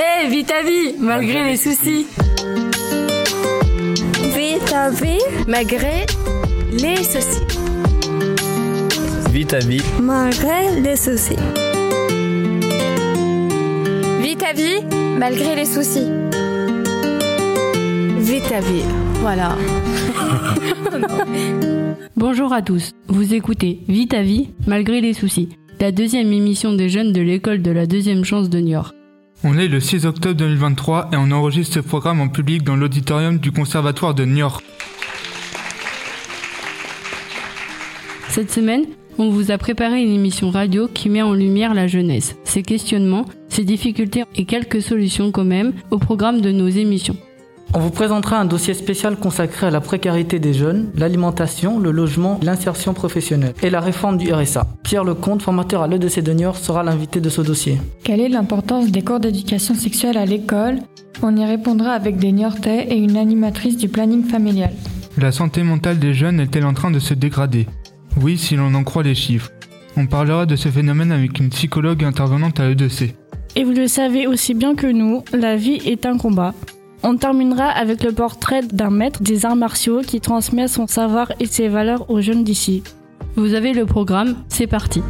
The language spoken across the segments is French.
Eh, hey, vite à vie, malgré les soucis. Vite à vie, malgré les soucis. Vite à vie, malgré les soucis. Vite à vie, malgré les soucis. Vite à vie, voilà. Bonjour à tous, vous écoutez Vite à vie, malgré les soucis, la deuxième émission des jeunes de l'école de la deuxième chance de Niort. On est le 6 octobre 2023 et on enregistre ce programme en public dans l'auditorium du Conservatoire de Niort. Cette semaine, on vous a préparé une émission radio qui met en lumière la jeunesse, ses questionnements, ses difficultés et quelques solutions quand même au programme de nos émissions. On vous présentera un dossier spécial consacré à la précarité des jeunes, l'alimentation, le logement, l'insertion professionnelle et la réforme du RSA. Pierre Lecomte, formateur à l'EDC de Niort, sera l'invité de ce dossier. Quelle est l'importance des cours d'éducation sexuelle à l'école? On y répondra avec des Niortais et une animatrice du planning familial. La santé mentale des jeunes est-elle en train de se dégrader? Oui, si l'on en croit les chiffres. On parlera de ce phénomène avec une psychologue intervenante à l'EDC. Et vous le savez aussi bien que nous, la vie est un combat. On terminera avec le portrait d'un maître des arts martiaux qui transmet son savoir et ses valeurs aux jeunes d'ici. Vous avez le programme, c'est parti.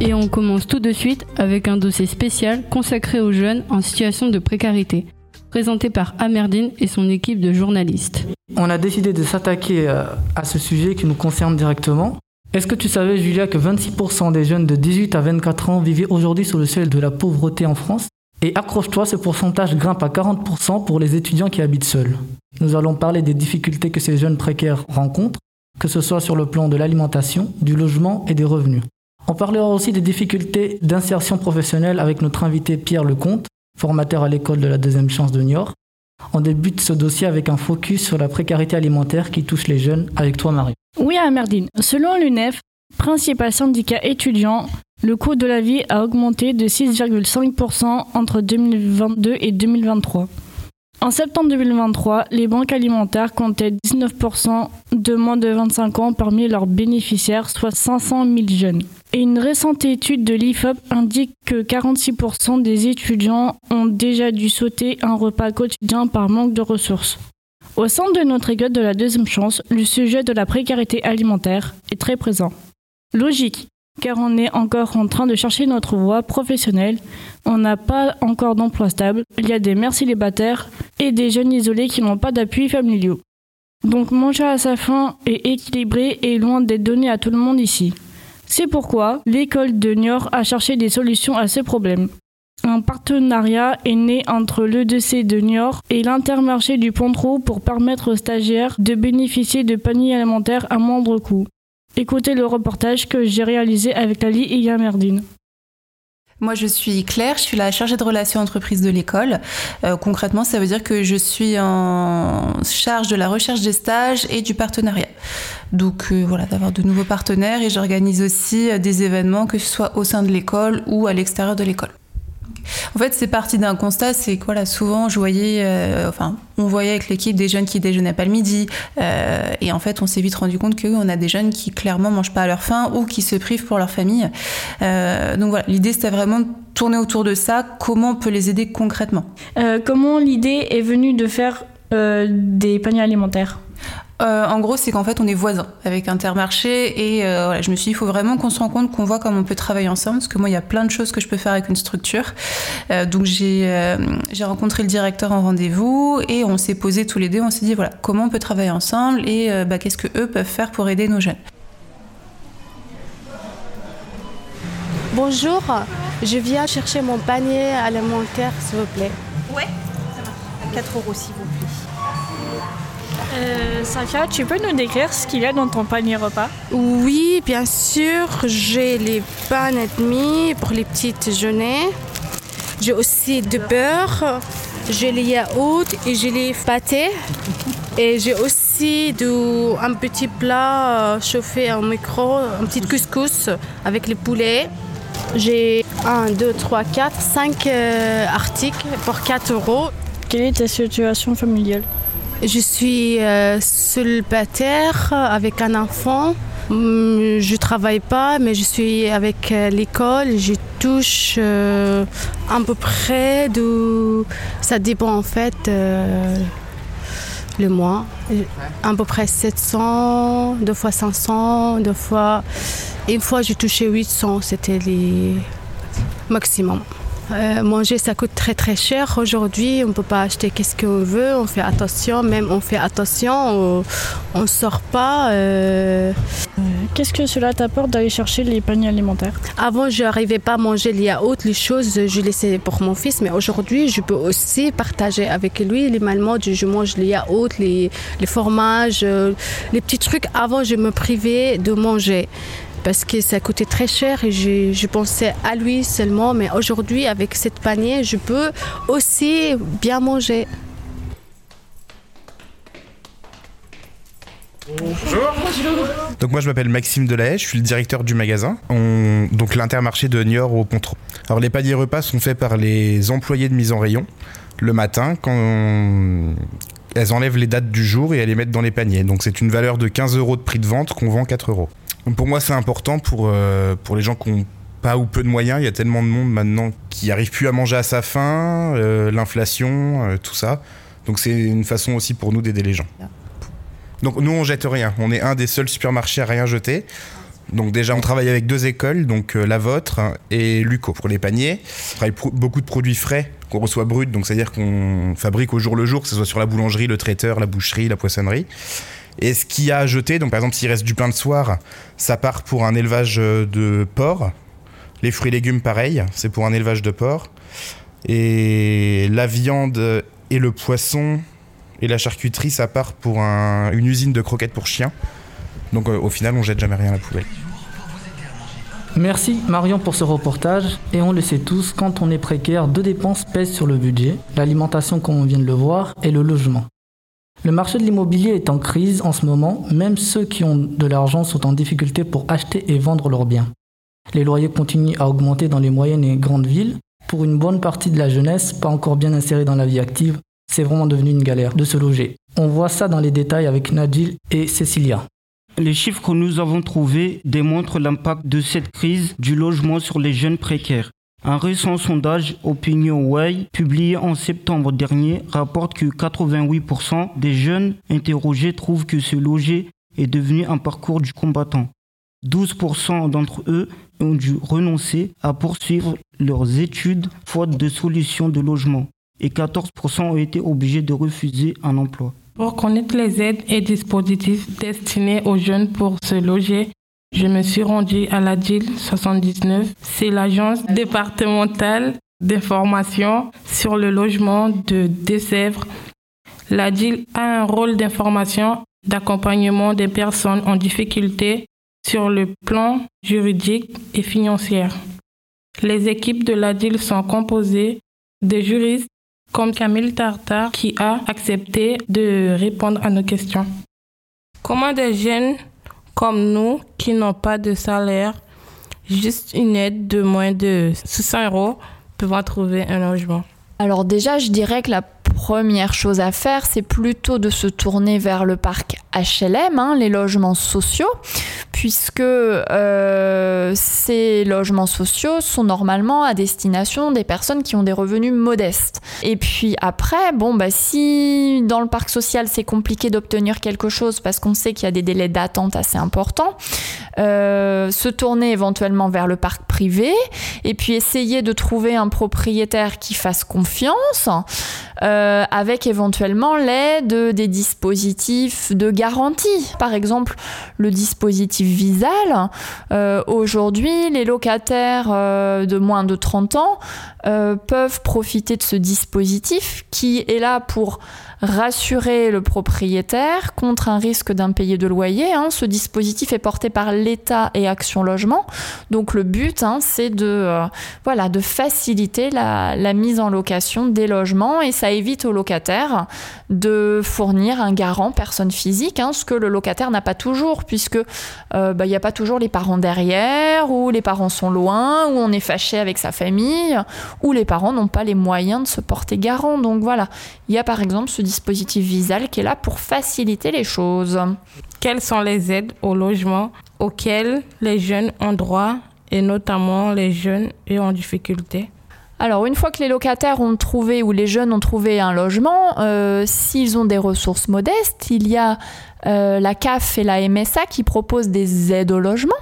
Et on commence tout de suite avec un dossier spécial consacré aux jeunes en situation de précarité, présenté par Amerdine et son équipe de journalistes. On a décidé de s'attaquer à ce sujet qui nous concerne directement. Est-ce que tu savais, Julia, que 26% des jeunes de 18 à 24 ans vivaient aujourd'hui sur le seuil de la pauvreté en France? Et accroche-toi, ce pourcentage grimpe à 40% pour les étudiants qui habitent seuls. Nous allons parler des difficultés que ces jeunes précaires rencontrent, que ce soit sur le plan de l'alimentation, du logement et des revenus. On parlera aussi des difficultés d'insertion professionnelle avec notre invité Pierre Lecomte, formateur à l'école de la deuxième chance de Niort. On débute ce dossier avec un focus sur la précarité alimentaire qui touche les jeunes avec toi, Marie. Oui, Amerdine. Selon l'UNEF, principal syndicat étudiant, le coût de la vie a augmenté de 6,5% entre 2022 et 2023. En septembre 2023, les banques alimentaires comptaient 19% de moins de 25 ans parmi leurs bénéficiaires, soit 500 000 jeunes. Et une récente étude de l'IFOP indique que 46% des étudiants ont déjà dû sauter un repas quotidien par manque de ressources. Au sein de notre école de la deuxième chance, le sujet de la précarité alimentaire est très présent. Logique, car on est encore en train de chercher notre voie professionnelle, on n'a pas encore d'emploi stable, il y a des mères célibataires et des jeunes isolés qui n'ont pas d'appui familiaux. Donc manger à sa faim et équilibré est loin d'être donné à tout le monde ici. C'est pourquoi l'école de Niort a cherché des solutions à ce problème. Un partenariat est né entre l'EDC de Niort et l'intermarché du Pontrou pour permettre aux stagiaires de bénéficier de paniers alimentaires à moindre coût. Écoutez le reportage que j'ai réalisé avec Lali et Yamerdine. Moi, je suis Claire, je suis la chargée de relations entreprises de l'école. Euh, concrètement, ça veut dire que je suis en charge de la recherche des stages et du partenariat. Donc euh, voilà, d'avoir de nouveaux partenaires et j'organise aussi euh, des événements, que ce soit au sein de l'école ou à l'extérieur de l'école. En fait, c'est parti d'un constat, c'est que voilà, souvent, je voyais, euh, enfin, on voyait avec l'équipe des jeunes qui déjeunaient pas le midi, euh, et en fait, on s'est vite rendu compte qu'on a des jeunes qui clairement mangent pas à leur faim ou qui se privent pour leur famille. Euh, donc voilà, l'idée c'était vraiment de tourner autour de ça. Comment on peut les aider concrètement? Comment l'idée est venue de faire des paniers alimentaires? Euh, en gros, c'est qu'en fait, on est voisins avec Intermarché et euh, voilà, je me suis dit, il faut vraiment qu'on se rende compte qu'on voit comment on peut travailler ensemble parce que moi, il y a plein de choses que je peux faire avec une structure. Euh, donc, j'ai j'ai rencontré le directeur en rendez-vous et on s'est posé tous les deux, on s'est dit, voilà, comment on peut travailler ensemble et bah, qu'est-ce que eux peuvent faire pour aider nos jeunes. Bonjour, je viens chercher mon panier alimentaire, s'il vous plaît. Ouais, ça marche. 4 euros, s'il vous plaît. Euh, Safia, tu peux nous décrire ce qu'il y a dans ton panier repas Oui, bien sûr. J'ai les pains et demi pour les petites déjeuners. J'ai aussi du beurre, j'ai les yaourts et j'ai les pâtés. Et j'ai aussi du, un petit plat chauffé au micro, un petit couscous avec les poulets. J'ai 1, 2, 3, 4, 5 articles pour 4 euros. Quelle est ta situation familiale? Je suis euh, célibataire avec un enfant Hum, Je travaille pas, mais je suis avec euh, l'école. Je touche euh, à peu près de. Ça dépend en fait euh, le mois. À peu près 700, deux fois 500, deux fois. Une fois j'ai touché 800, c'était les maximum. Euh, manger, ça coûte très très cher. Aujourd'hui, on ne peut pas acheter qu'est-ce qu'on veut. On fait attention, même on fait attention. On ne sort pas. euh. Qu'est-ce que cela t'apporte d'aller chercher les paniers alimentaires? Avant, je n'arrivais pas à manger les yaourts, les choses, je laissais pour mon fils. Mais aujourd'hui, je peux aussi partager avec lui les malmodes. Je mange les yaourts, les, les fromages, euh, les petits trucs. Avant, je me privais de manger parce que ça coûtait très cher et je, je pensais à lui seulement. Mais aujourd'hui, avec cette panier, je peux aussi bien manger. Donc moi je m'appelle Maxime Delahaye, je suis le directeur du magasin, On- donc l'intermarché de Niort au Pontreau. Alors les paniers repas sont faits par les employés de mise en rayon le matin quand elles enlèvent les dates du jour et elles les mettent dans les paniers. Donc c'est une valeur de 15 euros de prix de vente qu'on vend 4 euros. Donc pour moi c'est important pour, euh, pour les gens qui ont pas ou peu de moyens, il y a tellement de monde maintenant qui arrive plus à manger à sa faim, euh, l'inflation, euh, tout ça. Donc c'est une façon aussi pour nous d'aider les gens. Donc nous on jette rien, on est un des seuls supermarchés à rien jeter. Donc déjà on travaille avec deux écoles, donc euh, la vôtre et Luco pour les paniers. On travaille beaucoup de produits frais qu'on reçoit bruts, donc c'est-à-dire qu'on fabrique au jour le jour, que ce soit sur la boulangerie, le traiteur, la boucherie, la poissonnerie. Et ce qu'il y a à jeter, donc par exemple s'il reste du pain de soir, ça part pour un élevage euh, de porc. Les fruits et légumes pareil, c'est pour un élevage de porc. Et la viande et le poisson et la charcuterie, ça part pour un- une usine de croquettes pour chiens. Donc euh, au final, on jette jamais rien à la poubelle. Merci Marion pour ce reportage. Et on le sait tous, quand on est précaire, deux dépenses pèsent sur le budget. L'alimentation, comme on vient de le voir, et le logement. Le marché de l'immobilier est en crise en ce moment. Même ceux qui ont de l'argent sont en difficulté pour acheter et vendre leurs biens. Les loyers continuent à augmenter dans les moyennes et grandes villes. Pour une bonne partie de la jeunesse, pas encore bien insérée dans la vie active, c'est vraiment devenu une galère de se loger. On voit ça dans les détails avec Nadil et Cécilia. Les chiffres que nous avons trouvés démontrent l'impact de cette crise du logement sur les jeunes précaires. Un récent sondage OpinionWay publié en septembre dernier rapporte que 88% des jeunes interrogés trouvent que se loger est devenu un parcours du combattant. 12% d'entre eux ont dû renoncer à poursuivre leurs études faute de solutions de logement et 14% ont été obligés de refuser un emploi. Pour connaître les aides et dispositifs destinés aux jeunes pour se loger, je me suis rendue à la DIL 79. C'est l'agence départementale d'information sur le logement de Deux-Sèvres. La DIL a un rôle d'information, d'accompagnement des personnes en difficulté sur le plan juridique et financier. Les équipes de la DIL sont composées de juristes comme Camille Tartar qui a accepté de répondre à nos questions. Comment des jeunes comme nous qui n'ont pas de salaire, juste une aide de moins de 600 euros, peuvent trouver un logement. Alors déjà, je dirais que la première chose à faire, c'est plutôt de se tourner vers le parc HLM, hein, les logements sociaux, puisque euh, ces logements sociaux sont normalement à destination des personnes qui ont des revenus modestes. Et puis après, bon, bah, si dans le parc social c'est compliqué d'obtenir quelque chose parce qu'on sait qu'il y a des délais d'attente assez importants, euh, se tourner éventuellement vers le parc privé et puis essayer de trouver un propriétaire qui fasse confiance euh, avec éventuellement l'aide des dispositifs de garantie. Par exemple, le dispositif Visal. Euh, Aujourd'hui, les locataires euh, de moins de 30 ans euh, peuvent profiter de ce dispositif qui est là pour rassurer le propriétaire contre un risque d'impayé de loyer. hein. Ce dispositif est porté par l'État et Action Logement. Donc le but, hein, c'est de, euh, voilà, de faciliter la, mise en location des logements et ça évite au locataire de fournir un garant personne physique, hein, ce que le locataire n'a pas toujours puisque euh, bah, il n'y a pas toujours les parents derrière ou les parents sont loin ou on est fâché avec sa famille ou les parents n'ont pas les moyens de se porter garant. Donc voilà, il y a par exemple ce dispositif Visal qui est là pour faciliter les choses. Quelles sont les aides au logement auxquels les jeunes ont droit et notamment les jeunes et en difficulté? Alors, une fois que les locataires ont trouvé ou les jeunes ont trouvé un logement, euh, s'ils ont des ressources modestes, il y a euh, la CAF et la MSA qui proposent des aides au logement.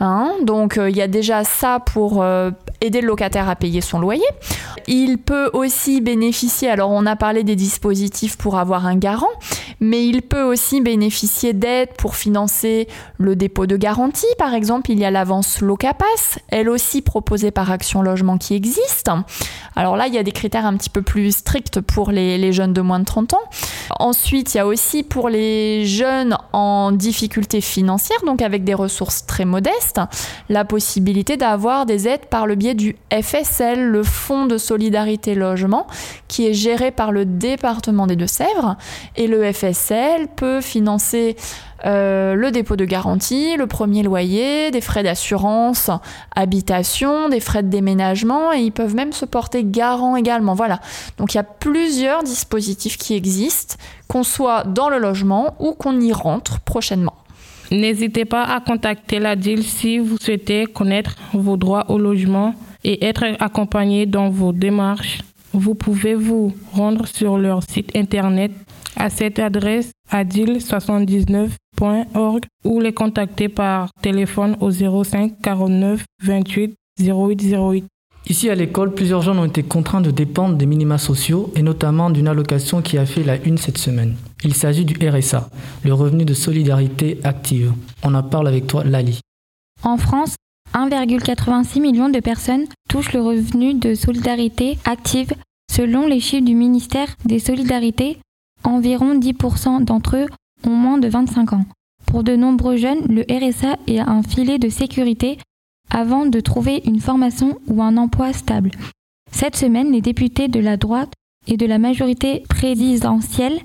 Hein. donc, euh, il y a déjà ça pour aider le locataire à payer son loyer. Il peut aussi bénéficier, alors on a parlé des dispositifs pour avoir un garant, mais il peut aussi bénéficier d'aides pour financer le dépôt de garantie. Par exemple, il y a l'avance Locapass, elle aussi proposée par Action Logement qui existe. Alors là, il y a des critères un petit peu plus stricts pour les, les jeunes de moins de 30 ans. Ensuite, il y a aussi pour les jeunes en difficulté financière, donc avec des ressources très modestes, la possibilité d'avoir des aides par le biais du FSL, le Fonds de solidarité logement, qui est géré par le département des Deux-Sèvres. Et le FSL peut financer euh, le dépôt de garantie, le premier loyer, des frais d'assurance, habitation, des frais de déménagement et ils peuvent même se porter garant également. Voilà. Donc il y a plusieurs dispositifs qui existent, qu'on soit dans le logement ou qu'on y rentre prochainement. N'hésitez pas à contacter la DIL si vous souhaitez connaître vos droits au logement et être accompagné dans vos démarches. Vous pouvez vous rendre sur leur site internet à cette adresse adil79.org ou les contacter par téléphone au 05 49 28 08 08. Ici à l'école, plusieurs jeunes ont été contraints de dépendre des minima sociaux et notamment d'une allocation qui a fait la une cette semaine. Il s'agit du RSA, le revenu de solidarité active. On en parle avec toi, Lali. En France, 1,86 million de personnes touchent le revenu de solidarité active selon les chiffres du ministère des Solidarités. Environ 10% d'entre eux ont moins de 25 ans. Pour de nombreux jeunes, le RSA est un filet de sécurité avant de trouver une formation ou un emploi stable. Cette semaine, les députés de la droite et de la majorité présidentielle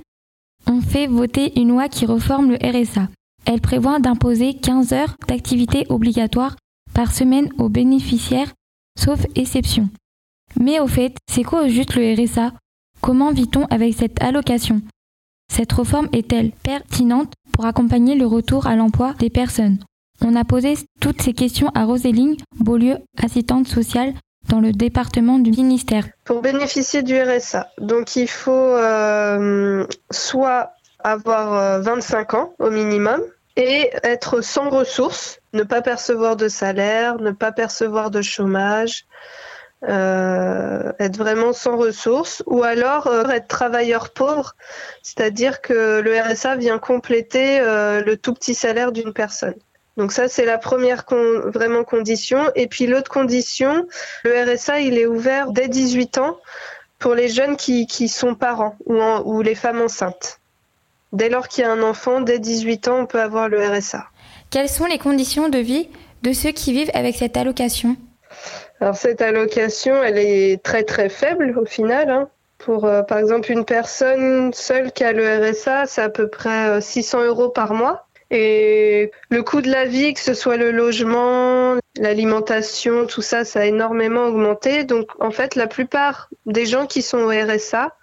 ont fait voter une loi qui reforme le RSA. Elle prévoit d'imposer 15 heures d'activité obligatoire par semaine aux bénéficiaires, sauf exception. Mais au fait, c'est quoi juste le RSA Comment vit-on avec cette allocation? Cette réforme est-elle pertinente pour accompagner le retour à l'emploi des personnes? On a posé toutes ces questions à Roséline Beaulieu, assistante sociale dans le département du ministère. Pour bénéficier du RSA, il faut euh, soit avoir 25 euh, ans au minimum et être sans ressources, ne pas percevoir de salaire, ne pas percevoir de chômage, euh, être vraiment sans ressources, ou alors être travailleur pauvre, c'est-à-dire que le RSA vient compléter le tout petit salaire d'une personne. Donc ça, c'est la première vraiment condition. Et puis l'autre condition, le RSA, il est ouvert dès 18 ans pour les jeunes qui, qui sont parents ou, ou les femmes enceintes. Dès lors qu'il y a un enfant, dès 18 ans, on peut avoir le RSA. Quelles sont les conditions de vie de ceux qui vivent avec cette allocation? Alors cette allocation, elle est très très faible au final. Hein. Pour euh, par exemple une personne seule qui a le RSA, c'est à peu près 600 euh, euros par mois. Et le coût de la vie, que ce soit le logement, l'alimentation, tout ça, ça a énormément augmenté. Donc en fait, la plupart des gens qui sont au RSA,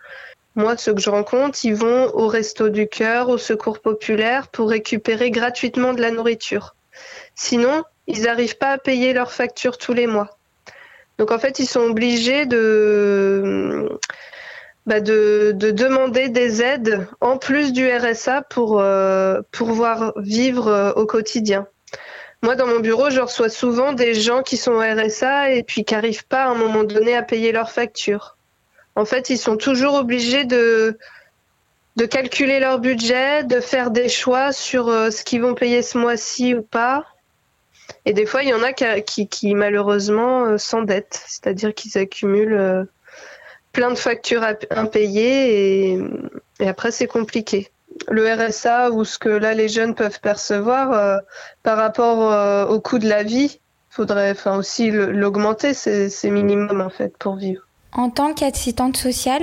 moi, ceux que je rencontre, ils vont au Resto du Cœur, au Secours Populaire pour récupérer gratuitement de la nourriture. Sinon, ils n'arrivent pas à payer leurs factures tous les mois. Donc en fait, ils sont obligés de bah de, de, demander des aides en plus du RSA pour euh, pouvoir vivre euh, au quotidien. Moi, dans mon bureau, je reçois souvent des gens qui sont au RSA et puis qui n'arrivent pas à un moment donné à payer leurs factures. En fait, ils sont toujours obligés de, de calculer leur budget, de faire des choix sur euh, ce qu'ils vont payer ce mois-ci ou pas. Et des fois, il y en a qui, qui, qui malheureusement s'endettent, c'est-à-dire qu'ils accumulent plein de factures impayées et, et après c'est compliqué. Le RSA ou ce que là les jeunes peuvent percevoir euh, par rapport euh, au coût de la vie, faudrait enfin aussi l'augmenter, c'est minimum en fait pour vivre. En tant qu'assistante sociale,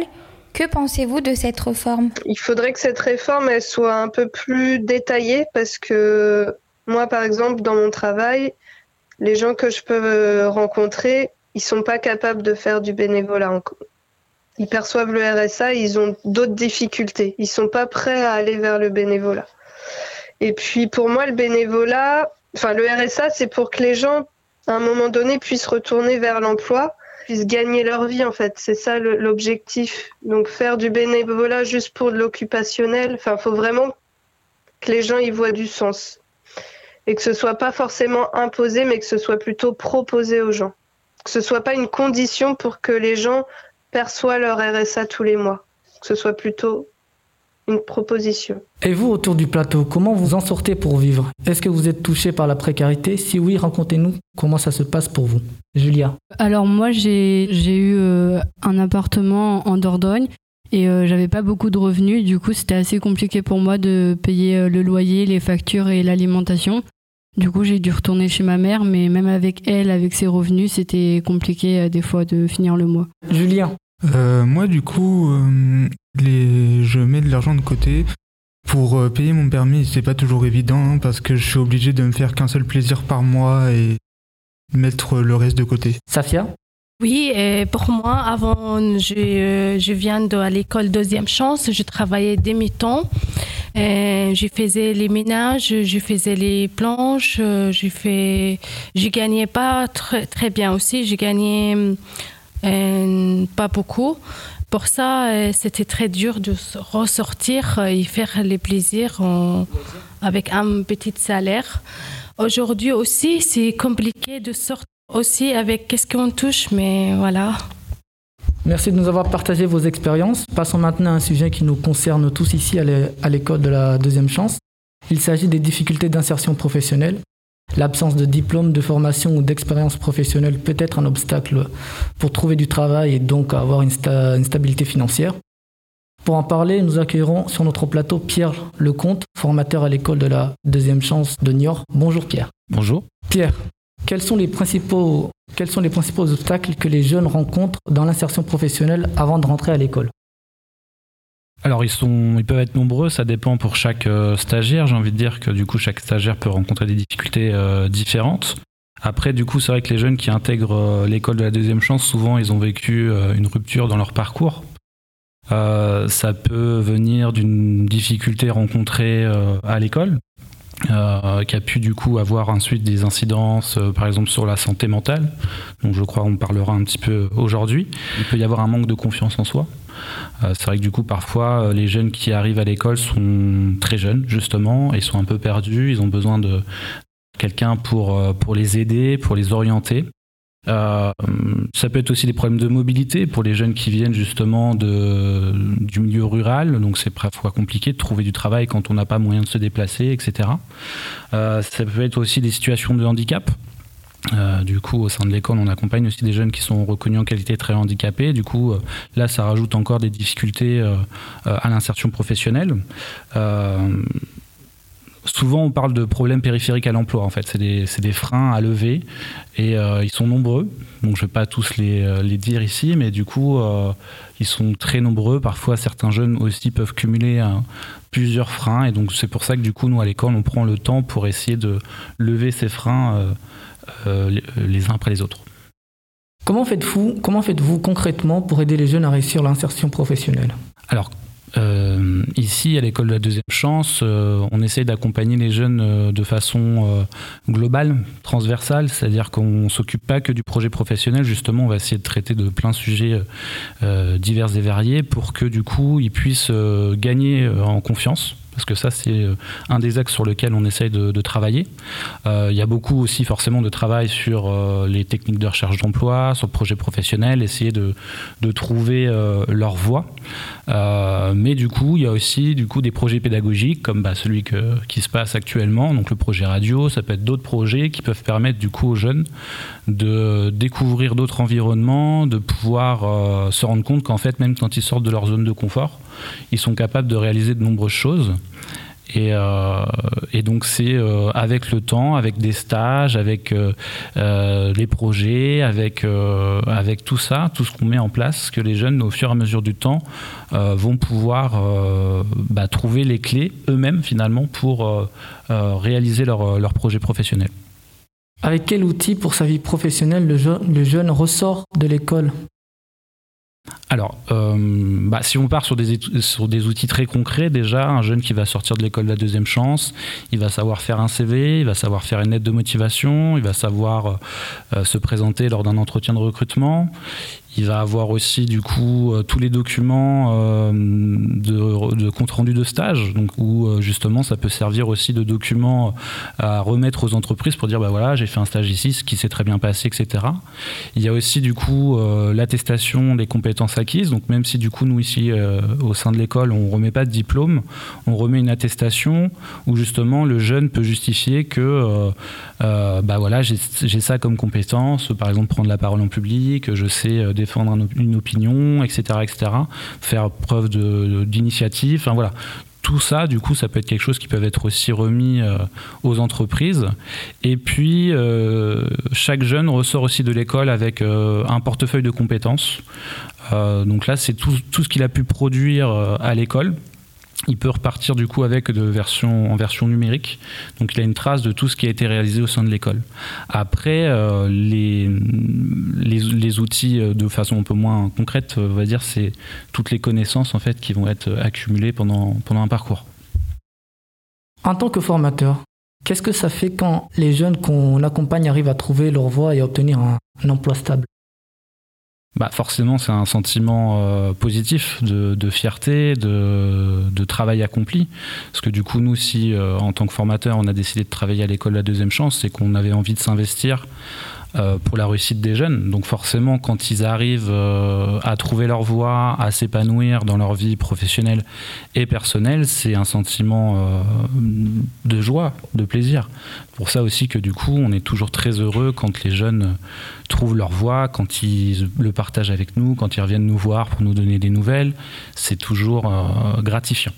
que pensez-vous de cette réforme? Il faudrait que cette réforme elle soit un peu plus détaillée parce que moi par exemple dans mon travail, les gens que je peux rencontrer, ils sont pas capables de faire du bénévolat ils perçoivent le RSA, ils ont d'autres difficultés. Ils sont pas prêts à aller vers le bénévolat. Et puis pour moi, le bénévolat, Enfin, le RSA, c'est pour que les gens, à un moment donné, puissent retourner vers l'emploi, puissent gagner leur vie, en fait. C'est ça l'objectif. Donc, faire du bénévolat juste pour de l'occupationnel, enfin, faut vraiment que les gens y voient du sens. Et que ce soit pas forcément imposé, mais que ce soit plutôt proposé aux gens. Que ce soit pas une condition pour que les gens perçoivent leur RSA tous les mois. Que ce soit plutôt une proposition. Et vous, autour du plateau, comment vous en sortez pour vivre? Est-ce que vous êtes touché par la précarité? Si oui, racontez-nous comment ça se passe pour vous. Julia Alors moi, j'ai eu euh, un appartement en Dordogne et euh, j'avais pas beaucoup de revenus. Du coup, c'était assez compliqué pour moi de payer euh, le loyer, les factures et l'alimentation. Du coup, j'ai dû retourner chez ma mère, mais même avec elle, avec ses revenus, c'était compliqué des fois de finir le mois. Julien Moi, du coup, les... je mets de l'argent de côté. Pour euh, payer mon permis, c'est pas toujours évident hein, parce que je suis obligé de me faire qu'un seul plaisir par mois et mettre le reste de côté. Safia? Oui, pour moi, avant, je, euh, je viens de l'école Deuxième Chance, je travaillais demi-temps. Je faisais les ménages, je faisais les planches, je fais, je gagnais pas très, très bien aussi, je gagnais euh, pas beaucoup. Pour ça, euh, c'était très dur de ressortir et faire les plaisirs avec un petit salaire. Aujourd'hui aussi, c'est compliqué de sortir aussi avec qu'est-ce qu'on touche, mais voilà. Merci de nous avoir partagé vos expériences. Passons maintenant à un sujet qui nous concerne tous ici à l'école de la deuxième chance. Il s'agit des difficultés d'insertion professionnelle. L'absence de diplôme, de formation ou d'expérience professionnelle peut être un obstacle pour trouver du travail et donc avoir une, stabilité financière. Pour en parler, nous accueillerons sur notre plateau Pierre Lecomte, formateur à l'école de la deuxième chance de Niort. Bonjour Pierre. Bonjour. Pierre, quels sont les principaux, obstacles que les jeunes rencontrent dans l'insertion professionnelle avant de rentrer à l'école? Alors ils peuvent être nombreux, ça dépend pour chaque euh, stagiaire. J'ai envie de dire que du coup chaque stagiaire peut rencontrer des difficultés euh, différentes. Après, du coup, c'est vrai que les jeunes qui intègrent euh, l'école de la deuxième chance, souvent ils ont vécu une rupture dans leur parcours. ça peut venir d'une difficulté rencontrée à l'école, qui a pu du coup avoir ensuite des incidences, par exemple sur la santé mentale. Donc je crois qu'on parlera un petit peu aujourd'hui. Il peut y avoir un manque de confiance en soi. Euh, c'est vrai que du coup, parfois, euh, les jeunes qui arrivent à l'école sont très jeunes, justement, et sont un peu perdus. Ils ont besoin de quelqu'un pour, euh, pour les aider, pour les orienter. Ça peut être aussi des problèmes de mobilité pour les jeunes qui viennent justement du milieu rural, donc c'est parfois compliqué de trouver du travail quand on n'a pas moyen de se déplacer, etc. ça peut être aussi des situations de handicap. Euh, du coup, au sein de l'école, on accompagne aussi des jeunes qui sont reconnus en qualité très handicapés. Du coup, euh, là, ça rajoute encore des difficultés euh, à l'insertion professionnelle. Souvent, on parle de problèmes périphériques à l'emploi. En fait, c'est des, freins à lever et ils sont nombreux. Donc, je ne vais pas tous les, les, dire ici, mais du coup, ils sont très nombreux. Parfois, certains jeunes aussi peuvent cumuler plusieurs freins. Et donc, c'est pour ça que du coup, nous, à l'école, on prend le temps pour essayer de lever ces freins euh, euh, les uns après les autres. Comment faites-vous comment faites-vous concrètement pour aider les jeunes à réussir l'insertion professionnelle? Alors, euh, ici, à l'école de la deuxième chance, on essaie d'accompagner les jeunes de façon globale, transversale, c'est-à-dire qu'on ne s'occupe pas que du projet professionnel, justement, on va essayer de traiter de plein de sujets divers et variés pour que du coup, ils puissent gagner en confiance parce que ça c'est euh, un des axes sur lequel on essaye de, travailler. Euh, il y a beaucoup aussi forcément de travail sur euh, les techniques de recherche d'emploi, sur le projet professionnel, essayer de, trouver leur voie. mais du coup, il y a aussi du coup des projets pédagogiques comme bah, celui qui se passe actuellement, donc le projet radio, ça peut être d'autres projets qui peuvent permettre du coup aux jeunes de découvrir d'autres environnements, de pouvoir se rendre compte qu'en fait même quand ils sortent de leur zone de confort, ils sont capables de réaliser de nombreuses choses. Et, euh, donc c'est euh, avec le temps, avec des stages, avec euh, les projets, avec, tout ça, tout ce qu'on met en place, que les jeunes, au fur et à mesure du temps, vont pouvoir bah, trouver les clés eux-mêmes finalement pour réaliser leur, leur projet professionnel. Avec quel outil pour sa vie professionnelle le, le jeune ressort de l'école? Alors, euh, bah, si on part sur des, sur des outils très concrets, déjà, un jeune qui va sortir de l'école de la deuxième chance, il va savoir faire un CV, il va savoir faire une lettre de motivation, il va savoir euh, se présenter lors d'un entretien de recrutement, il va avoir aussi du coup euh, tous les documents euh, de, compte rendu de stage, où euh, justement ça peut servir aussi de document à remettre aux entreprises pour dire bah voilà j'ai fait un stage ici, ce qui s'est très bien passé, etc. Il y a aussi du coup l'attestation des compétences acquises, donc même si du coup nous ici au sein de l'école on remet pas de diplôme, on remet une attestation où justement le jeune peut justifier que bah voilà j'ai ça comme compétence, par exemple prendre la parole en public, je sais défendre une opinion, etc., etc. Faire preuve d'initiative. Enfin voilà, tout ça, du coup, ça peut être quelque chose qui peut être aussi remis euh, aux entreprises. Et puis, euh, chaque jeune ressort aussi de l'école avec euh, un portefeuille de compétences. donc là, c'est tout, tout, ce qu'il a pu produire à l'école il peut repartir du coup avec de version, en version numérique. Donc il a une trace de tout ce qui a été réalisé au sein de l'école. Après, euh, les, outils euh, de façon un peu moins concrète, on va dire, c'est toutes les connaissances en fait qui vont être accumulées pendant, pendant un parcours. En tant que formateur, qu'est-ce que ça fait quand les jeunes qu'on accompagne arrivent à trouver leur voie et à obtenir un emploi stable? Bah forcément, c'est un sentiment euh, positif de, fierté, de, travail accompli. Parce que du coup, nous, si euh, en tant que formateur, on a décidé de travailler à l'école La Deuxième Chance, c'est qu'on avait envie de s'investir pour la réussite des jeunes. Donc forcément, quand ils arrivent euh, à trouver leur voie, à s'épanouir dans leur vie professionnelle et personnelle, c'est un sentiment euh, de joie, de plaisir. Pour ça aussi que du coup, on est toujours très heureux quand les jeunes trouvent leur voie, quand ils le partagent avec nous, quand ils reviennent nous voir pour nous donner des nouvelles. C'est toujours gratifiant.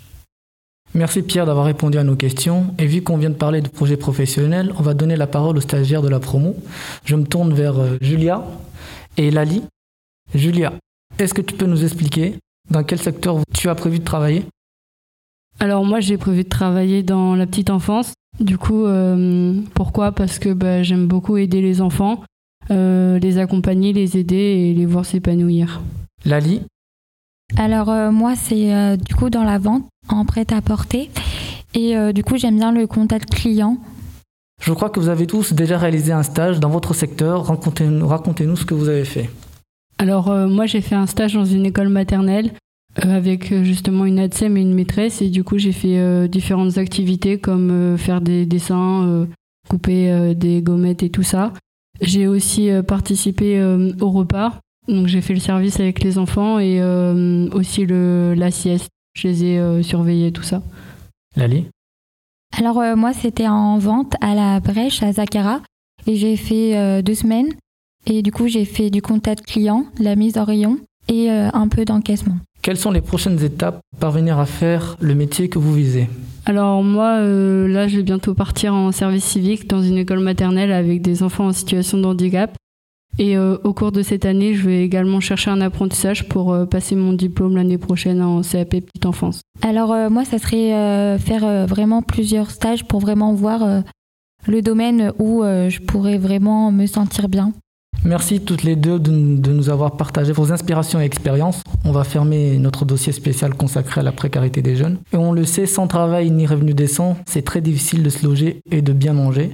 Merci Pierre d'avoir répondu à nos questions. Et vu qu'on vient de parler de projet professionnel, on va donner la parole aux stagiaires de la promo. Je me tourne vers euh, Julia et Lali. Julia, est-ce que tu peux nous expliquer dans quel secteur tu as prévu de travailler? Alors moi j'ai prévu de travailler dans la petite enfance. Du coup, euh, pourquoi? Parce que bah, j'aime beaucoup aider les enfants, euh, les accompagner, les aider et les voir s'épanouir. Lali? Alors euh, moi c'est euh, du coup dans la vente en prêt-à-porter et euh, du coup j'aime bien le contact client. Je crois que vous avez tous déjà réalisé un stage dans votre secteur. Racontez-nous racontez ce que vous avez fait. Alors moi j'ai fait un stage dans une école maternelle avec justement une ADSEM et une maîtresse et du coup j'ai fait différentes activités comme faire des dessins, couper des gommettes et tout ça. J'ai aussi participé au repas donc j'ai fait le service avec les enfants et euh, aussi le, la sieste. Je les ai euh, surveillés, tout ça. Lali Alors euh, moi c'était en vente à la brèche à Zakara et j'ai fait deux semaines. Et du coup j'ai fait du contact client, la mise en rayon et un peu d'encaissement. Quelles sont les prochaines étapes pour parvenir à faire le métier que vous visez? Alors moi, là, je vais bientôt partir en service civique dans une école maternelle avec des enfants en situation de handicap. Et euh, au cours de cette année, je vais également chercher un apprentissage pour euh, passer mon diplôme l'année prochaine en CAP petite enfance. Alors euh, moi, ça serait faire vraiment plusieurs stages pour vraiment voir le domaine où je pourrais vraiment me sentir bien. Merci toutes les deux de, nous avoir partagé vos inspirations et expériences. On va fermer notre dossier spécial consacré à la précarité des jeunes. Et on le sait, sans travail ni revenu décent, c'est très difficile de se loger et de bien manger.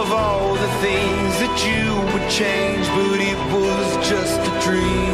of all the things that you would change, but it was just a dream.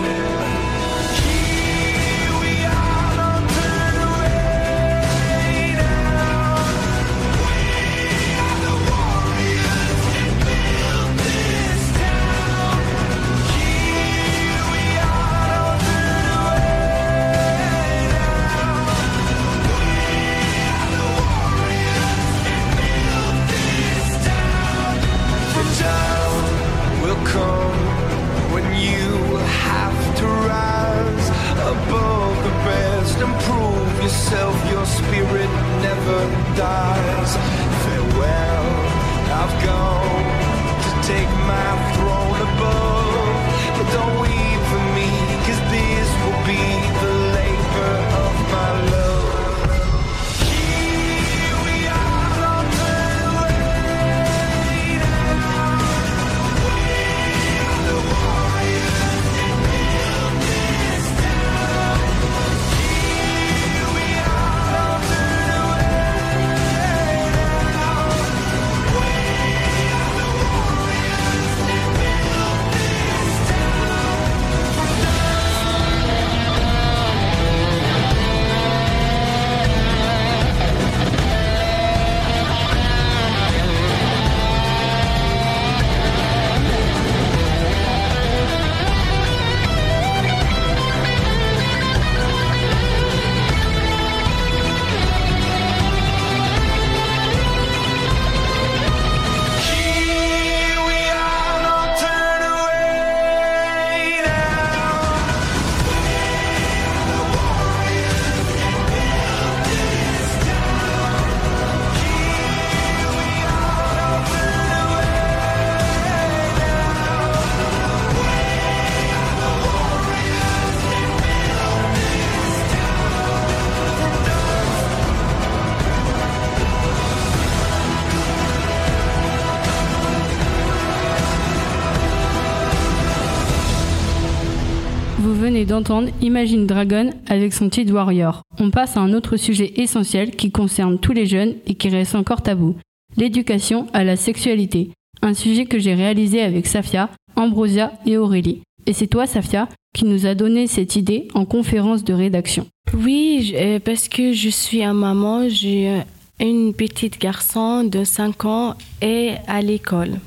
Imagine Dragon avec son titre Warrior. On passe à un autre sujet essentiel qui concerne tous les jeunes et qui reste encore tabou. L'éducation à la sexualité. Un sujet que j'ai réalisé avec Safia, Ambrosia et Aurélie. Et c'est toi, Safia, qui nous a donné cette idée en conférence de rédaction. Oui, euh, parce que je suis un maman, j'ai euh, une petite garçon de 5 ans et à l'école.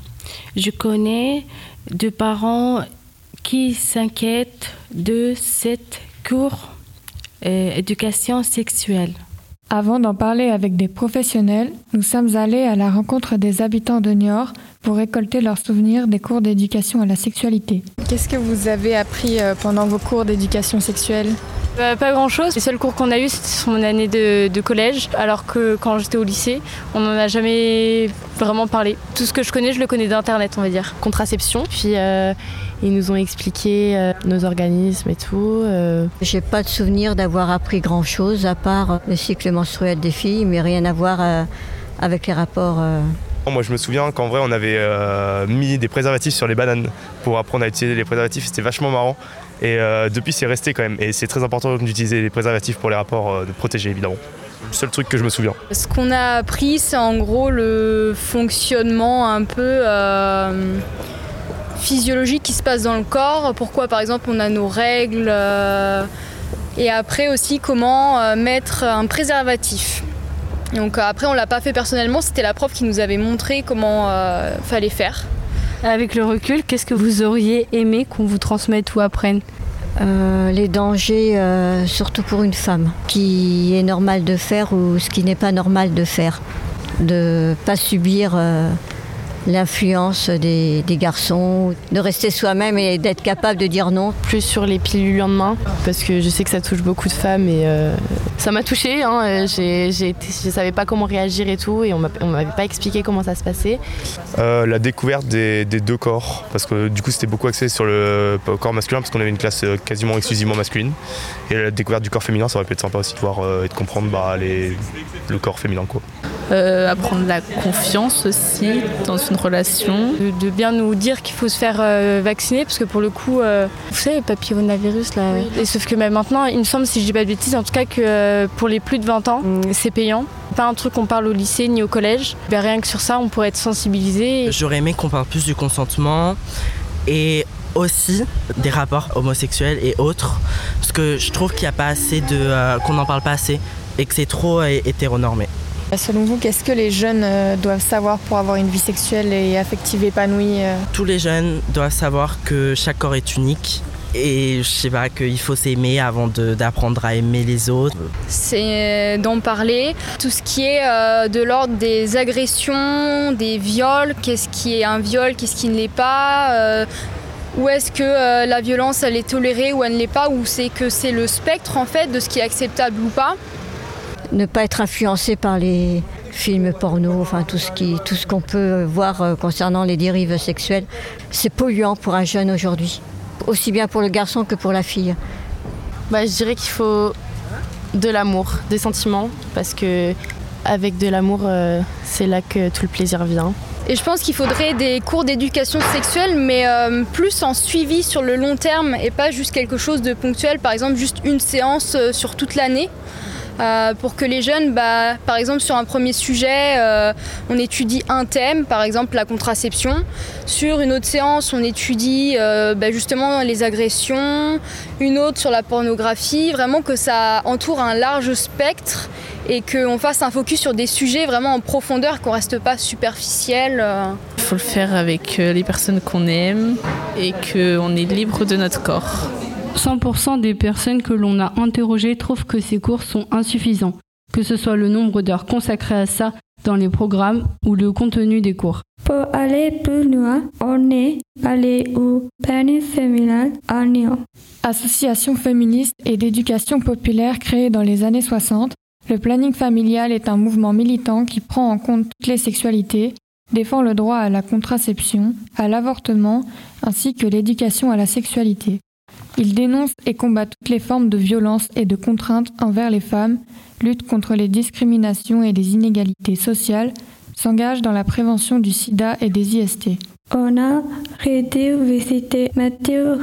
Je connais deux parents qui s'inquiètent de cette cours euh, éducation sexuelle. Avant d'en parler avec des professionnels, nous sommes allés à la rencontre des habitants de Niort pour récolter leurs souvenirs des cours d'éducation à la sexualité. Qu'est-ce que vous avez appris euh, pendant vos cours d'éducation sexuelle? Euh, pas grand chose. Les seuls cours qu'on a eu, c'était sur mon année de, de collège, alors que quand j'étais au lycée, on n'en a jamais vraiment parlé. Tout ce que je connais, je le connais d'internet, on va dire. Contraception, puis euh, ils nous ont expliqué euh, nos organismes et tout. euh. J'ai pas de souvenir d'avoir appris grand chose à part le cycle menstruel des filles, mais rien à voir euh, avec les rapports. euh, Moi, je me souviens qu'en vrai, on avait euh, mis des préservatifs sur les bananes pour apprendre à utiliser les préservatifs. C'était vachement marrant. Et euh, depuis, c'est resté quand même. Et c'est très important d'utiliser les préservatifs pour les rapports, euh, de protéger évidemment. Le seul truc que je me souviens. Ce qu'on a appris, c'est en gros le fonctionnement un peu euh, physiologique qui se passe dans le corps. Pourquoi, par exemple, on a nos règles. euh, et après aussi, comment euh, mettre un préservatif. Donc euh, après, on l'a pas fait personnellement, c'était la prof qui nous avait montré comment euh, fallait faire. Avec le recul, qu'est-ce que vous auriez aimé qu'on vous transmette ou apprenne? Euh, les dangers, euh, surtout pour une femme, qui est normal de faire ou ce qui n'est pas normal de faire. De pas subir euh, l'influence des, des garçons, de rester soi-même et d'être capable de dire non. Plus sur les pilules lendemain, parce que je sais que ça touche beaucoup de femmes et euh, ça m'a touchée. Hein, euh, j'ai, j'ai été- je savais pas comment réagir et tout, et on m'a- on m'avait pas expliqué comment ça se passait. Euh, la découverte des, des deux corps, parce que du coup c'était beaucoup axé sur le corps masculin, parce qu'on avait une classe quasiment exclusivement masculine. Et la découverte du corps féminin, ça aurait pu être sympa aussi de voir euh, et de comprendre bah, les, le corps féminin. Quoi. Euh, apprendre la confiance aussi dans une relation. De, de bien nous dire qu'il faut se faire euh, vacciner, parce que pour le coup, euh, vous savez, le papillomavirus là. Et sauf que même maintenant, il me semble, si je dis pas de bêtises, en tout cas que euh, pour les plus de 20 ans, c'est payant. Pas un truc qu'on parle au lycée ni au collège. Ben, rien que sur ça, on pourrait être sensibilisé. J'aurais aimé qu'on parle plus du consentement et aussi des rapports homosexuels et autres, parce que je trouve qu'il n'y a pas assez de, euh, qu'on n'en parle pas assez et que c'est trop euh, hétéronormé. Selon vous, qu'est-ce que les jeunes euh, doivent savoir pour avoir une vie sexuelle et affective épanouie euh Tous les jeunes doivent savoir que chaque corps est unique et je sais pas qu'il faut s'aimer avant d'apprendre à aimer les autres. c'est d'en parler. Tout ce qui est euh, de l'ordre des agressions, des viols, qu'est-ce qui est un viol, qu'est-ce qui ne l'est pas, euh, où est-ce que euh, la violence elle est tolérée ou elle ne l'est pas, ou c'est que c'est le spectre en fait de ce qui est acceptable ou pas. Ne pas être influencé par les films porno, enfin tout ce qui, tout ce qu'on peut voir euh, concernant les dérives sexuelles. C'est polluant pour un jeune aujourd'hui, aussi bien pour le garçon que pour la fille. Bah, je dirais qu'il faut de l'amour, des sentiments, parce que avec de l'amour, euh, c'est là que tout le plaisir vient. Et je pense qu'il faudrait des cours d'éducation sexuelle, mais euh, plus en suivi sur le long terme et pas juste quelque chose de ponctuel, par exemple juste une séance sur toute l'année. Euh, pour que les jeunes, bah, par exemple sur un premier sujet, euh, on étudie un thème, par exemple la contraception. Sur une autre séance, on étudie euh, bah, justement les agressions, une autre sur la pornographie, vraiment que ça entoure un large spectre et qu'on fasse un focus sur des sujets vraiment en profondeur, qu'on reste pas superficiel. Il faut le faire avec les personnes qu'on aime et qu'on est libre de notre corps. 100% des personnes que l'on a interrogées trouvent que ces cours sont insuffisants, que ce soit le nombre d'heures consacrées à ça dans les programmes ou le contenu des cours. Pour aller plus loin, on est allé au planning familial à Nyon. Association féministe et d'éducation populaire créée dans les années 60, le planning familial est un mouvement militant qui prend en compte toutes les sexualités, défend le droit à la contraception, à l'avortement, ainsi que l'éducation à la sexualité. Il dénonce et combat toutes les formes de violence et de contraintes envers les femmes, lutte contre les discriminations et les inégalités sociales, s'engage dans la prévention du sida et des IST. On a été visiter Mathieu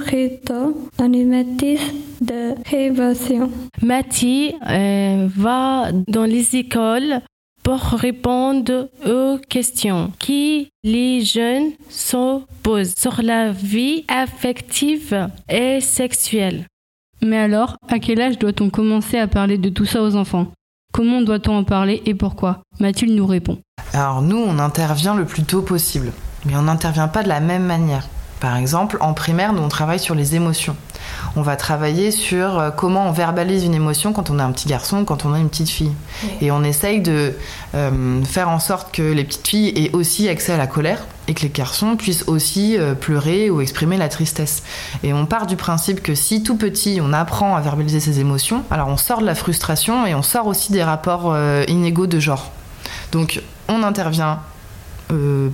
animatrice de prévention. Mathieu euh, va dans les écoles pour répondre aux questions qui les jeunes se posent sur la vie affective et sexuelle. Mais alors, à quel âge doit-on commencer à parler de tout ça aux enfants? Comment doit-on en parler et pourquoi? Mathilde nous répond. Alors nous, on intervient le plus tôt possible, mais on n'intervient pas de la même manière. Par exemple, en primaire, nous on travaille sur les émotions. On va travailler sur euh, comment on verbalise une émotion quand on a un petit garçon, quand on a une petite fille. Et on essaye de euh, faire en sorte que les petites filles aient aussi accès à la colère et que les garçons puissent aussi euh, pleurer ou exprimer la tristesse. Et on part du principe que si tout petit on apprend à verbaliser ses émotions, alors on sort de la frustration et on sort aussi des rapports inégaux de genre. Donc on intervient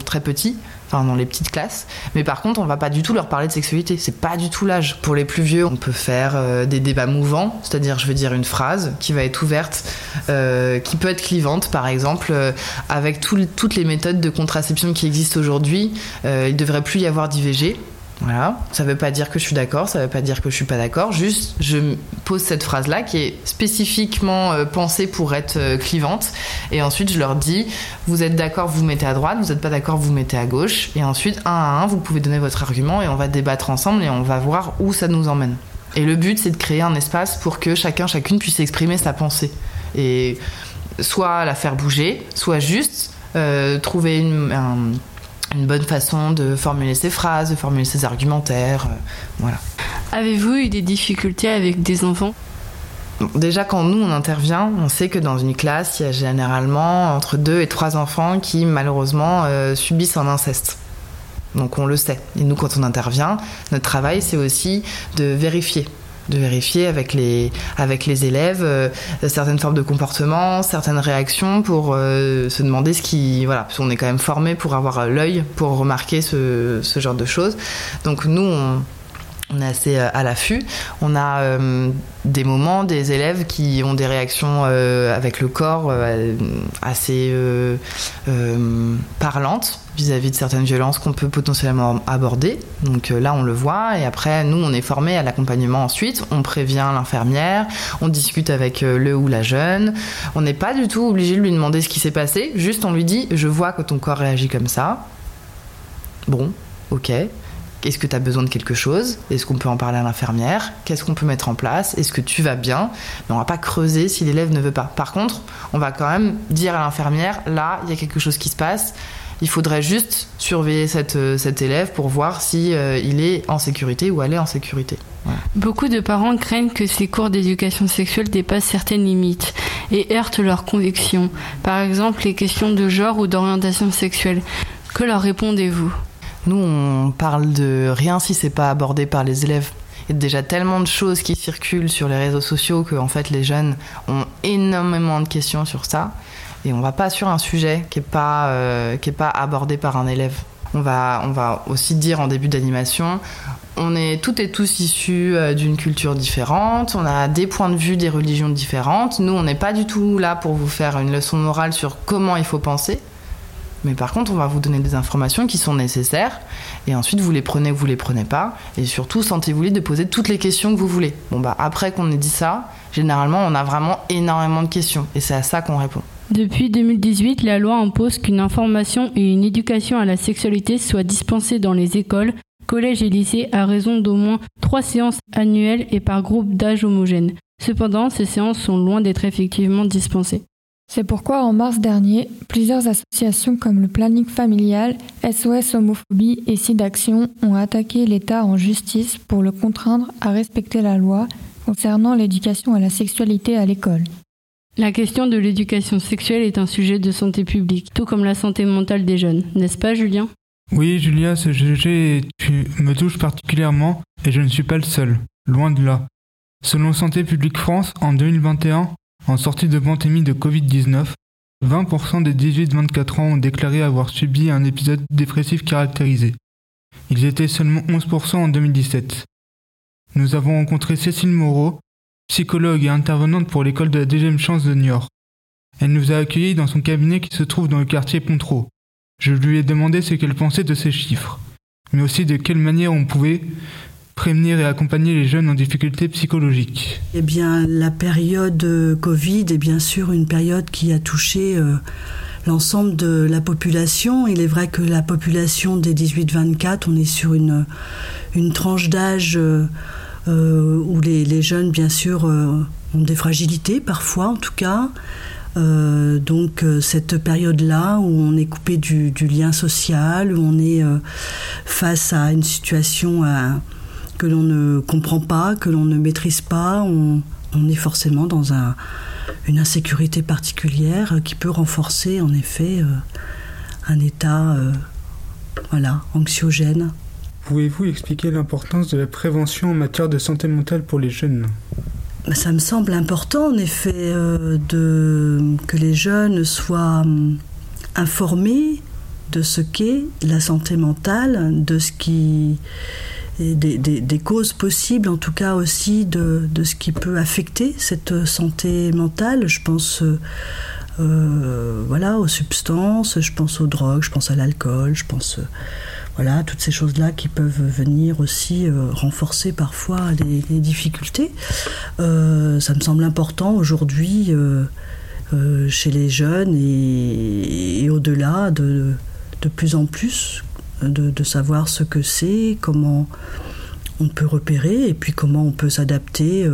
très petit, dans les petites classes. Mais par contre, on va pas du tout leur parler de sexualité. C'est pas du tout l'âge. Pour les plus vieux, on peut faire euh, des débats mouvants, c'est-à-dire, je veux dire, une phrase qui va être ouverte, euh, qui peut être clivante, par exemple, euh, avec toutes les méthodes de contraception qui existent aujourd'hui. il devrait plus y avoir d'IVG. Voilà, ça veut pas dire que je suis d'accord, ça veut pas dire que je suis pas d'accord, juste je pose cette phrase-là qui est spécifiquement euh, pensée pour être euh, clivante, et ensuite je leur dis, vous êtes d'accord, vous mettez à droite, vous êtes pas d'accord, vous mettez à gauche, et ensuite un à un, vous pouvez donner votre argument et on va débattre ensemble et on va voir où ça nous emmène. Et le but c'est de créer un espace pour que chacun, chacune puisse exprimer sa pensée. Et soit la faire bouger, soit juste euh, trouver une, un une bonne façon de formuler ses phrases, de formuler ses argumentaires. Euh, voilà. Avez-vous eu des difficultés avec des enfants? Déjà, quand nous on intervient, on sait que dans une classe, il y a généralement entre deux et trois enfants qui malheureusement euh, subissent un inceste. Donc on le sait. Et nous, quand on intervient, notre travail, c'est aussi de vérifier de vérifier avec les, avec les élèves euh, certaines formes de comportement, certaines réactions pour euh, se demander ce qui. Voilà, parce qu'on est quand même formé pour avoir l'œil pour remarquer ce, ce, genre de choses. Donc nous, on, est assez euh, à l'affût. On a euh, des moments, des élèves qui ont des réactions euh, avec le corps assez parlantes vis-à-vis de certaines violences qu'on peut potentiellement aborder. Donc là, on le voit. Et après, nous, on est formé à l'accompagnement ensuite. On prévient l'infirmière, on discute avec le ou la jeune. On n'est pas du tout obligé de lui demander ce qui s'est passé. Juste, on lui dit, je vois que ton corps réagit comme ça. Bon, ok. Est-ce que tu as besoin de quelque chose? Est-ce qu'on peut en parler à l'infirmière? Qu'est-ce qu'on peut mettre en place? Est-ce que tu vas bien? Mais on va pas creuser si l'élève ne veut pas. Par contre, on va quand même dire à l'infirmière, là, il y a quelque chose qui se passe. Il faudrait juste surveiller cette, euh, cet élève pour voir si euh, il est en sécurité ou elle est en sécurité. Beaucoup de parents craignent que ces cours d'éducation sexuelle dépassent certaines limites et heurtent leurs convictions. Par exemple, les questions de genre ou d'orientation sexuelle. Que leur répondez-vous? Nous, on parle de rien si c'est pas abordé par les élèves. Il y a déjà tellement de choses qui circulent sur les réseaux sociaux que en fait les jeunes ont énormément de questions sur ça. Et on va pas sur un sujet qui est pas, euh, qui est pas abordé par un élève. On va, on va aussi dire en début d'animation, on est toutes et tous issus euh, d'une culture différente, on a des points de vue, des religions différentes. Nous, on n'est pas du tout là pour vous faire une leçon morale sur comment il faut penser. Mais par contre, on va vous donner des informations qui sont nécessaires. Et ensuite, vous les prenez ou vous les prenez pas. Et surtout, sentez-vous libre de poser toutes les questions que vous voulez. Bon, bah, après qu'on ait dit ça, généralement, on a vraiment énormément de questions. Et c'est à ça qu'on répond. Depuis 2018, la loi impose qu'une information et une éducation à la sexualité soient dispensées dans les écoles, collèges et lycées à raison d'au moins trois séances annuelles et par groupe d'âge homogène. Cependant, ces séances sont loin d'être effectivement dispensées. C'est pourquoi en mars dernier, plusieurs associations comme le Planning Familial, SOS Homophobie et SIDAction ont attaqué l'État en justice pour le contraindre à respecter la loi concernant l'éducation à la sexualité à l'école. La question de l'éducation sexuelle est un sujet de santé publique, tout comme la santé mentale des jeunes, n'est-ce pas Julien? Oui Julia, ce sujet me touche particulièrement et je ne suis pas le seul, loin de là. Selon Santé publique France, en 2021, en sortie de pandémie de Covid-19, 20% des 18-24 ans ont déclaré avoir subi un épisode dépressif caractérisé. Ils étaient seulement 11% en 2017. Nous avons rencontré Cécile Moreau, psychologue et intervenante pour l'école de la deuxième chance de Niort. Elle nous a accueillis dans son cabinet qui se trouve dans le quartier Pontreau. Je lui ai demandé ce qu'elle pensait de ces chiffres, mais aussi de quelle manière on pouvait prévenir et accompagner les jeunes en difficulté psychologique Eh bien, la période Covid est bien sûr une période qui a touché euh, l'ensemble de la population. Il est vrai que la population des 18-24, on est sur une, une tranche d'âge euh, euh, où les, jeunes, bien sûr, ont des fragilités, parfois en tout cas. Euh, donc cette période-là où on est coupé du, lien social, où on est euh, face à une situation que l'on ne comprend pas, que l'on ne maîtrise pas, on, est forcément dans un, une insécurité particulière qui peut renforcer en effet euh, un état voilà, anxiogène. Pouvez-vous expliquer l'importance de la prévention en matière de santé mentale pour les jeunes? Ça me semble important, en effet, euh, que les jeunes soient hum, informés de ce qu'est la santé mentale, de ce qui des, causes possibles, en tout cas aussi de, ce qui peut affecter cette santé mentale. Je pense euh, voilà, aux substances, je pense aux drogues, je pense à l'alcool, je pense voilà, toutes ces choses-là qui peuvent venir aussi euh, renforcer parfois des, difficultés. Euh, ça me semble important aujourd'hui euh, chez les jeunes et, au-delà de, de plus en plus de savoir ce que c'est, comment on peut repérer et puis comment on peut s'adapter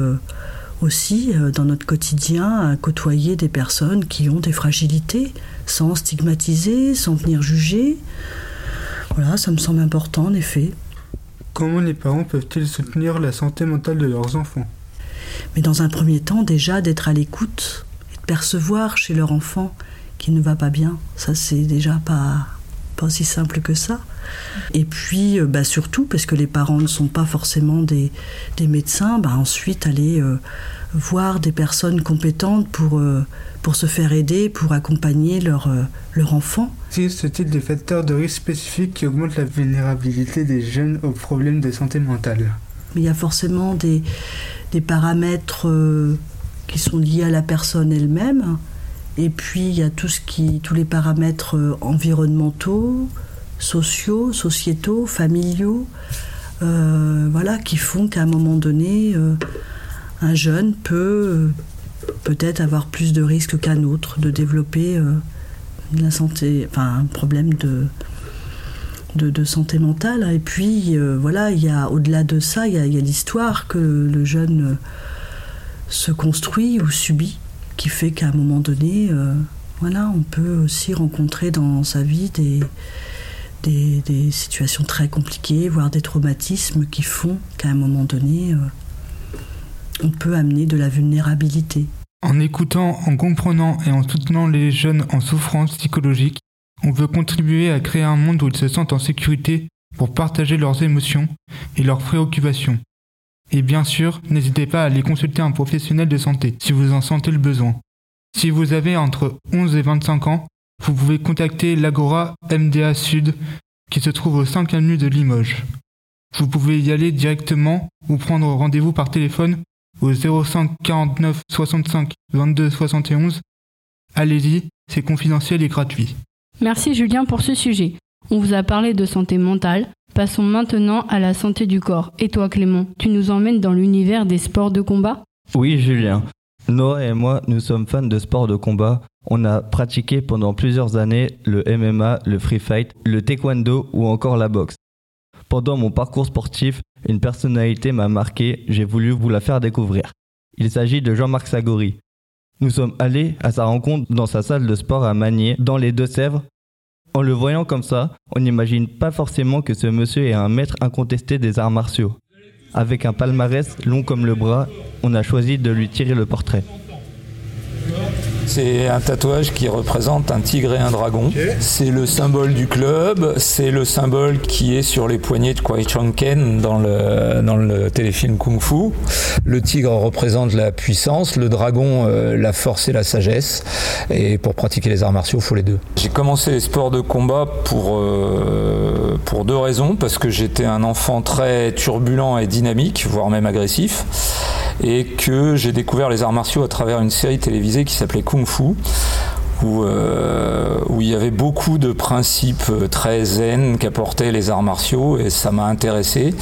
aussi dans notre quotidien à côtoyer des personnes qui ont des fragilités sans stigmatiser, sans venir juger. Voilà, ça me semble important en effet. Comment les parents peuvent-ils soutenir la santé mentale de leurs enfants? Mais dans un premier temps, déjà d'être à l'écoute et de percevoir chez leur enfant qu'il ne va pas bien. Ça, c'est déjà pas, pas aussi simple que ça. Et puis, bah, surtout, parce que les parents ne sont pas forcément des, des médecins, bah, ensuite aller euh, voir des personnes compétentes pour, euh, pour se faire aider, pour accompagner leur, euh, leur enfant. Existe-t-il des facteurs de risque spécifiques qui augmentent la vulnérabilité des jeunes aux problèmes de santé mentale Il y a forcément des, des paramètres euh, qui sont liés à la personne elle-même. Et puis il y a tout ce qui, tous les paramètres euh, environnementaux, sociaux, sociétaux, familiaux, euh, voilà, qui font qu'à un moment donné, un jeune peut peut-être avoir plus de risques qu'un autre de développer euh, santé, enfin un problème de, de, santé mentale. Et puis euh, voilà, il y a au-delà de ça, il y a, l'histoire que le jeune euh, se construit ou subit, qui fait qu'à un moment donné, voilà, on peut aussi rencontrer dans sa vie des, des, situations très compliquées, voire des traumatismes qui font qu'à un moment donné, on peut amener de la vulnérabilité. En écoutant, en comprenant et en soutenant les jeunes en souffrance psychologique, on veut contribuer à créer un monde où ils se sentent en sécurité pour partager leurs émotions et leurs préoccupations. Et bien sûr, n'hésitez pas à aller consulter un professionnel de santé si vous en sentez le besoin. Si vous avez entre 11 et 25 ans, vous pouvez contacter l'Agora MDA Sud qui se trouve au 5 avenue de Limoges. Vous pouvez y aller directement ou prendre rendez-vous par téléphone au 05 49 65 22 71. Allez-y, c'est confidentiel et gratuit. Merci Julien pour ce sujet. On vous a parlé de santé mentale. Passons maintenant à la santé du corps. Et toi Clément, tu nous emmènes dans l'univers des sports de combat? Oui Julien. Noah et moi, nous sommes fans de sports de combat. On a pratiqué pendant plusieurs années le MMA, le free fight, le taekwondo ou encore la boxe. Pendant mon parcours sportif, une personnalité m'a marqué, j'ai voulu vous la faire découvrir. Il s'agit de Jean-Marc Sagori. Nous sommes allés à sa rencontre dans sa salle de sport à Magné, dans les Deux-Sèvres. En le voyant comme ça, on n'imagine pas forcément que ce monsieur est un maître incontesté des arts martiaux. Avec un palmarès long comme le bras, on a choisi de lui tirer le portrait. C'est un tatouage qui représente un tigre et un dragon. C'est le symbole du club, c'est le symbole qui est sur les poignets de Kwai Chang Ken dans le, dans le téléfilm Kung Fu. Le tigre représente la puissance, le dragon euh, la force et la sagesse. Et pour pratiquer les arts martiaux, il faut les deux. J'ai commencé les sports de combat pour, euh, pour deux raisons. Parce que j'étais un enfant très turbulent et dynamique, voire même agressif. Et que j'ai découvert les arts martiaux à travers une série télévisée qui s'appelait Kung Fu, où, euh, où il y avait beaucoup de principes euh, très zen qu'apportaient les arts martiaux et ça m'a intéressé.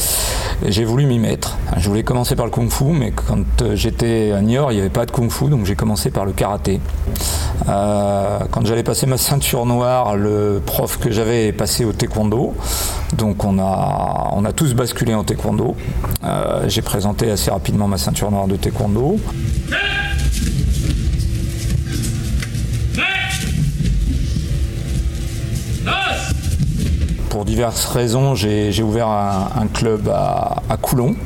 J'ai voulu m'y mettre. Je voulais commencer par le kung fu, mais quand euh, j'étais à Niort, il n'y avait pas de kung fu, donc j'ai commencé par le karaté. Quand j'allais passer ma ceinture noire, le prof que j'avais est passé au taekwondo. Donc on a, on a tous basculé en taekwondo. J'ai présenté assez rapidement ma ceinture noire de taekwondo. Diverses raisons, j'ai ouvert un, club à, à Coulon,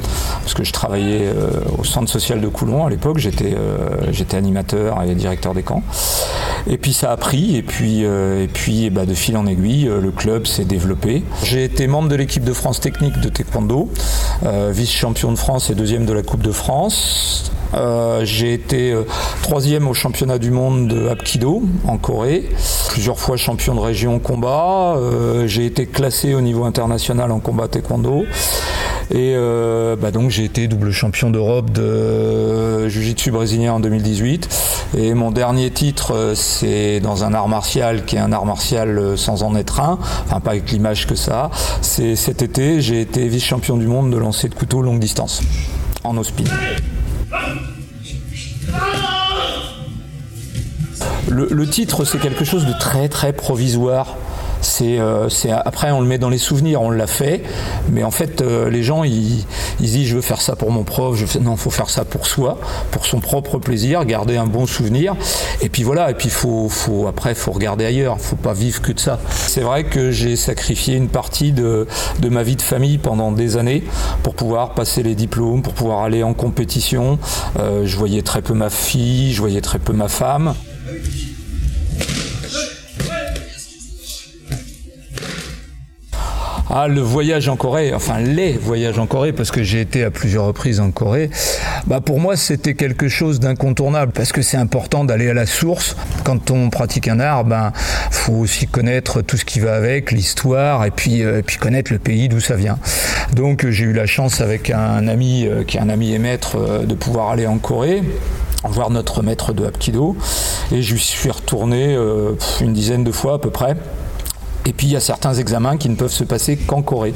parce que je travaillais euh, au centre social de Coulon à l'époque, j'étais euh, j'étais animateur et directeur des camps. Et puis ça a pris, et puis, euh, et puis bah, de fil en aiguille, le club s'est développé. J'ai été membre de l'équipe de France technique de taekwondo, vice-champion de France et deuxième de la Coupe de France. Euh, j'ai été euh, troisième au championnat du monde de Hapkido en Corée, plusieurs fois champion de région combat. Euh, j'ai été classé au niveau international en combat taekwondo. Et bah donc j'ai été double champion d'Europe de Jiu-Jitsu brésilien en 2018. Et mon dernier titre, c'est dans un art martial qui est un art martial sans en être un, enfin pas avec l'image que ça. C'est cet été, j'ai été vice-champion du monde de lancer de couteau longue distance en ospin. Le, titre, c'est quelque chose de très très provisoire. C'est, euh, après on le met dans les souvenirs, on l'a fait, mais en fait euh, les gens ils, ils disent je veux faire ça pour mon prof, je non faut faire ça pour soi, pour son propre plaisir, garder un bon souvenir, et puis voilà, et puis faut, faut après faut regarder ailleurs, faut pas vivre que de ça. C'est vrai que j'ai sacrifié une partie de, de ma vie de famille pendant des années pour pouvoir passer les diplômes, pour pouvoir aller en compétition. Euh, je voyais très peu ma fille, je voyais très peu ma femme. Ah, le voyage en Corée, enfin les voyages en Corée, parce que j'ai été à plusieurs reprises en Corée, bah pour moi c'était quelque chose d'incontournable, parce que c'est important d'aller à la source. Quand on pratique un art, ben faut aussi connaître tout ce qui va avec, l'histoire, et puis, euh, puis connaître le pays d'où ça vient. Donc j'ai eu la chance avec un ami, euh, qui est un ami et maître, euh, de pouvoir aller en Corée voir notre maître de Hapkido et je suis retourné euh, une dizaine de fois à peu près et puis il y a certains examens qui ne peuvent se passer qu'en Corée.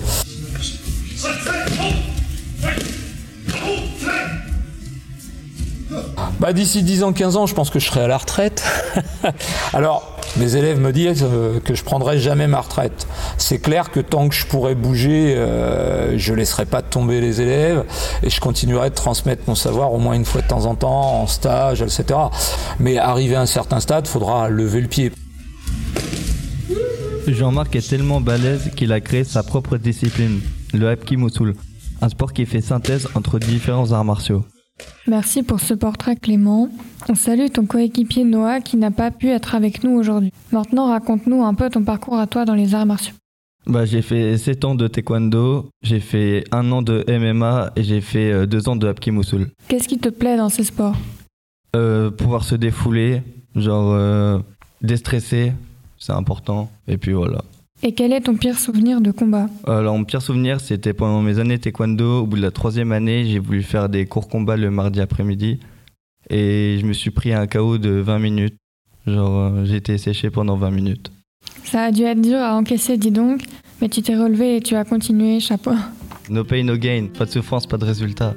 Bah, D'ici 10 ans, 15 ans, je pense que je serai à la retraite. Alors, mes élèves me disent euh, que je prendrai jamais ma retraite. C'est clair que tant que je pourrai bouger, euh, je laisserai pas tomber les élèves et je continuerai de transmettre mon savoir au moins une fois de temps en temps, en stage, etc. Mais arrivé à un certain stade, faudra lever le pied. Jean-Marc est tellement balèze qu'il a créé sa propre discipline, le Hapki Mosul, un sport qui fait synthèse entre différents arts martiaux. Merci pour ce portrait Clément. On salue ton coéquipier Noah qui n'a pas pu être avec nous aujourd'hui. Maintenant raconte-nous un peu ton parcours à toi dans les arts martiaux. bah, J'ai fait 7 ans de taekwondo, j'ai fait un an de MMA et j'ai fait 2 ans de Hapki Moussoul. Qu'est-ce qui te plaît dans ces sports? Euh, Pouvoir se défouler, genre euh, déstresser, c'est important. Et puis voilà. Et quel est ton pire souvenir de combat Alors, mon pire souvenir, c'était pendant mes années taekwondo. Au bout de la troisième année, j'ai voulu faire des cours combat le mardi après-midi. Et je me suis pris un KO de 20 minutes. Genre, euh, j'ai été séché pendant 20 minutes. Ça a dû être dur à encaisser, dis donc. Mais tu t'es relevé et tu as continué, chapeau. No pain, no gain. Pas de souffrance, pas de résultat.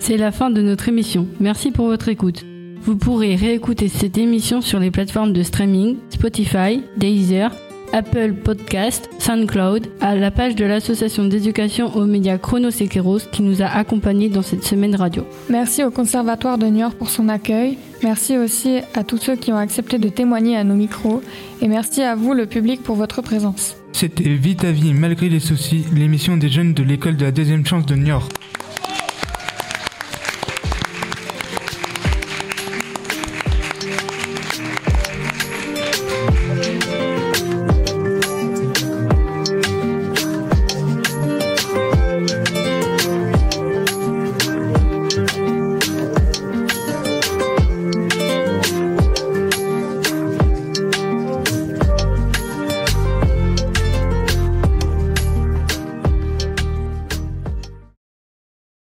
C'est la fin de notre émission. Merci pour votre écoute. Vous pourrez réécouter cette émission sur les plateformes de streaming Spotify, Deezer, Apple Podcast, SoundCloud, à la page de l'association d'éducation aux médias Chronosekeros qui nous a accompagnés dans cette semaine radio. Merci au Conservatoire de Niort pour son accueil. Merci aussi à tous ceux qui ont accepté de témoigner à nos micros. Et merci à vous, le public, pour votre présence. C'était Vite à vie malgré les soucis, l'émission des jeunes de l'école de la deuxième chance de Niort.